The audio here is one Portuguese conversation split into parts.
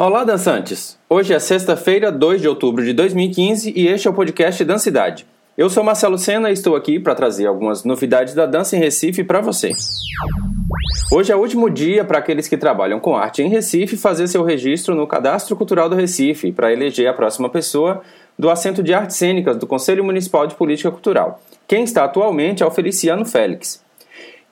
Olá, dançantes! Hoje é sexta-feira, 2 de outubro de 2015 e este é o podcast Dancidade. Eu sou Marcelo Sena e estou aqui para trazer algumas novidades da dança em Recife para você. Hoje é o último dia para aqueles que trabalham com arte em Recife fazer seu registro no Cadastro Cultural do Recife para eleger a próxima pessoa do assento de artes cênicas do Conselho Municipal de Política Cultural. Quem está atualmente é o Feliciano Félix.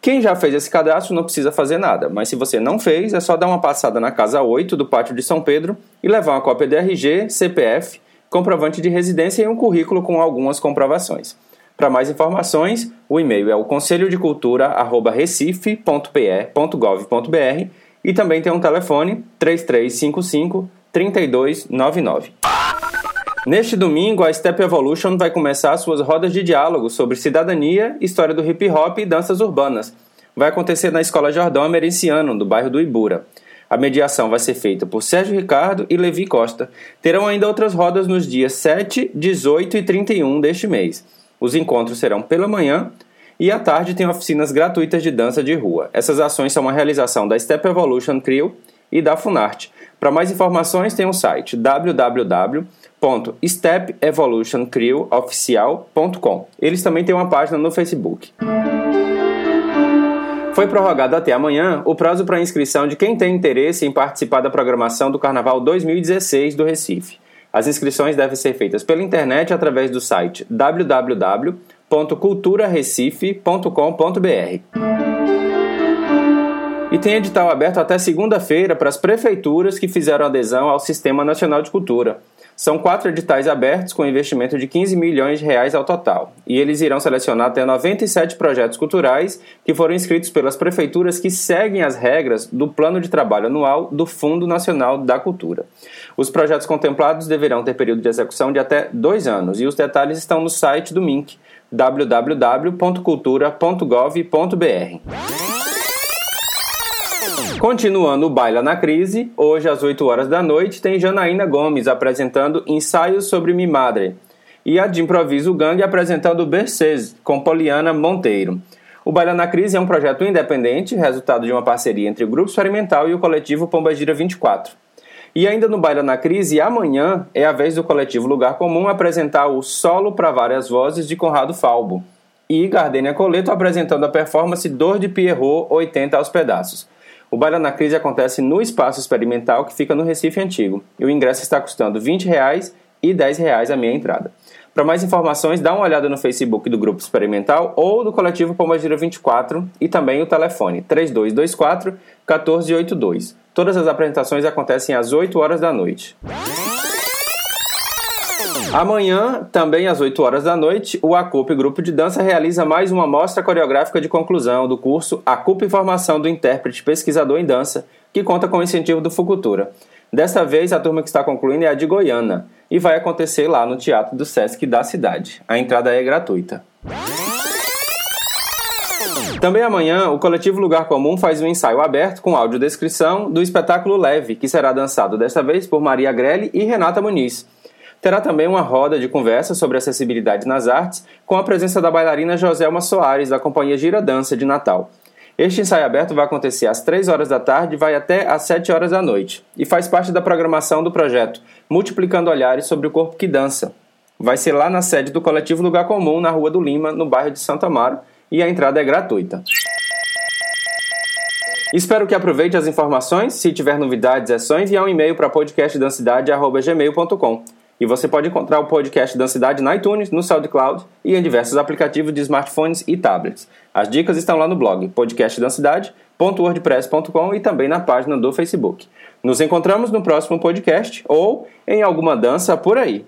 Quem já fez esse cadastro não precisa fazer nada, mas se você não fez, é só dar uma passada na casa 8 do Pátio de São Pedro e levar uma cópia de RG, CPF, comprovante de residência e um currículo com algumas comprovações. Para mais informações, o e-mail é o conselhodecultura@recife.pe.gov.br e também tem um telefone 3355 3299. Neste domingo, a Step Evolution vai começar suas rodas de diálogo sobre cidadania, história do hip hop e danças urbanas. Vai acontecer na Escola Jordão Emerenciano, do bairro do Ibura. A mediação vai ser feita por Sérgio Ricardo e Levi Costa. Terão ainda outras rodas nos dias 7, 18 e 31 deste mês. Os encontros serão pela manhã e à tarde tem oficinas gratuitas de dança de rua. Essas ações são uma realização da Step Evolution Crew e da Funarte. Para mais informações, tem o site www.stepevolutioncrewoficial.com. Eles também têm uma página no Facebook. Foi prorrogado até amanhã o prazo para inscrição de quem tem interesse em participar da programação do Carnaval 2016 do Recife. As inscrições devem ser feitas pela internet através do site www.culturarecife.com.br. E tem edital aberto até segunda-feira para as prefeituras que fizeram adesão ao Sistema Nacional de Cultura. São quatro editais abertos com investimento de 15 milhões de reais ao total, e eles irão selecionar até 97 projetos culturais que foram inscritos pelas prefeituras que seguem as regras do Plano de Trabalho Anual do Fundo Nacional da Cultura. Os projetos contemplados deverão ter período de execução de até dois anos, e os detalhes estão no site do MINC, www.cultura.gov.br. Continuando o Baila na Crise, hoje às 8 horas da noite tem Janaína Gomes apresentando Ensaios sobre Mi Madre e a de Improviso Gangue apresentando Bercês com Poliana Monteiro. O Baila na Crise é um projeto independente, resultado de uma parceria entre o Grupo Experimental e o coletivo Pombagira 24. E ainda no Baila na Crise, amanhã é a vez do coletivo Lugar Comum apresentar o Solo para Várias Vozes de Conrado Falbo e Gardênia Coleto apresentando a performance Dor de Pierrot 80 aos pedaços. O Baila na Crise acontece no Espaço Experimental, que fica no Recife Antigo, e o ingresso está custando 20 reais e 10 reais a minha entrada. Para mais informações, dá uma olhada no Facebook do Grupo Experimental ou do Coletivo Pombagira 24 e também o telefone 3224 1482. Todas as apresentações acontecem às 8 horas da noite. Amanhã, também às 8 horas da noite, o ACUP Grupo de Dança realiza mais uma mostra coreográfica de conclusão do curso ACUP Formação do Intérprete Pesquisador em Dança, que conta com o incentivo do Fucultura. Desta vez, a turma que está concluindo é a de Goiânia e vai acontecer lá no Teatro do Sesc da cidade. A entrada é gratuita. Também amanhã, o coletivo Lugar Comum faz um ensaio aberto com audiodescrição do espetáculo Leve, que será dançado desta vez por Maria Grelli e Renata Muniz. Terá também uma roda de conversa sobre acessibilidade nas artes, com a presença da bailarina Joselma Soares, da companhia Gira Dança de Natal. Este ensaio aberto vai acontecer às 3 horas da tarde e vai até às 7 horas da noite, e faz parte da programação do projeto Multiplicando Olhares sobre o Corpo que Dança. Vai ser lá na sede do Coletivo Lugar Comum, na Rua do Lima, no bairro de Santo Amaro, e a entrada é gratuita. Espero que aproveite as informações. Se tiver novidades, é só enviar um e-mail para podcastdancidade.gmail.com. E você pode encontrar o podcast da Cidade na iTunes, no SoundCloud e em diversos aplicativos de smartphones e tablets. As dicas estão lá no blog podcastdancidade.wordpress.com e também na página do Facebook. Nos encontramos no próximo podcast ou em alguma dança por aí.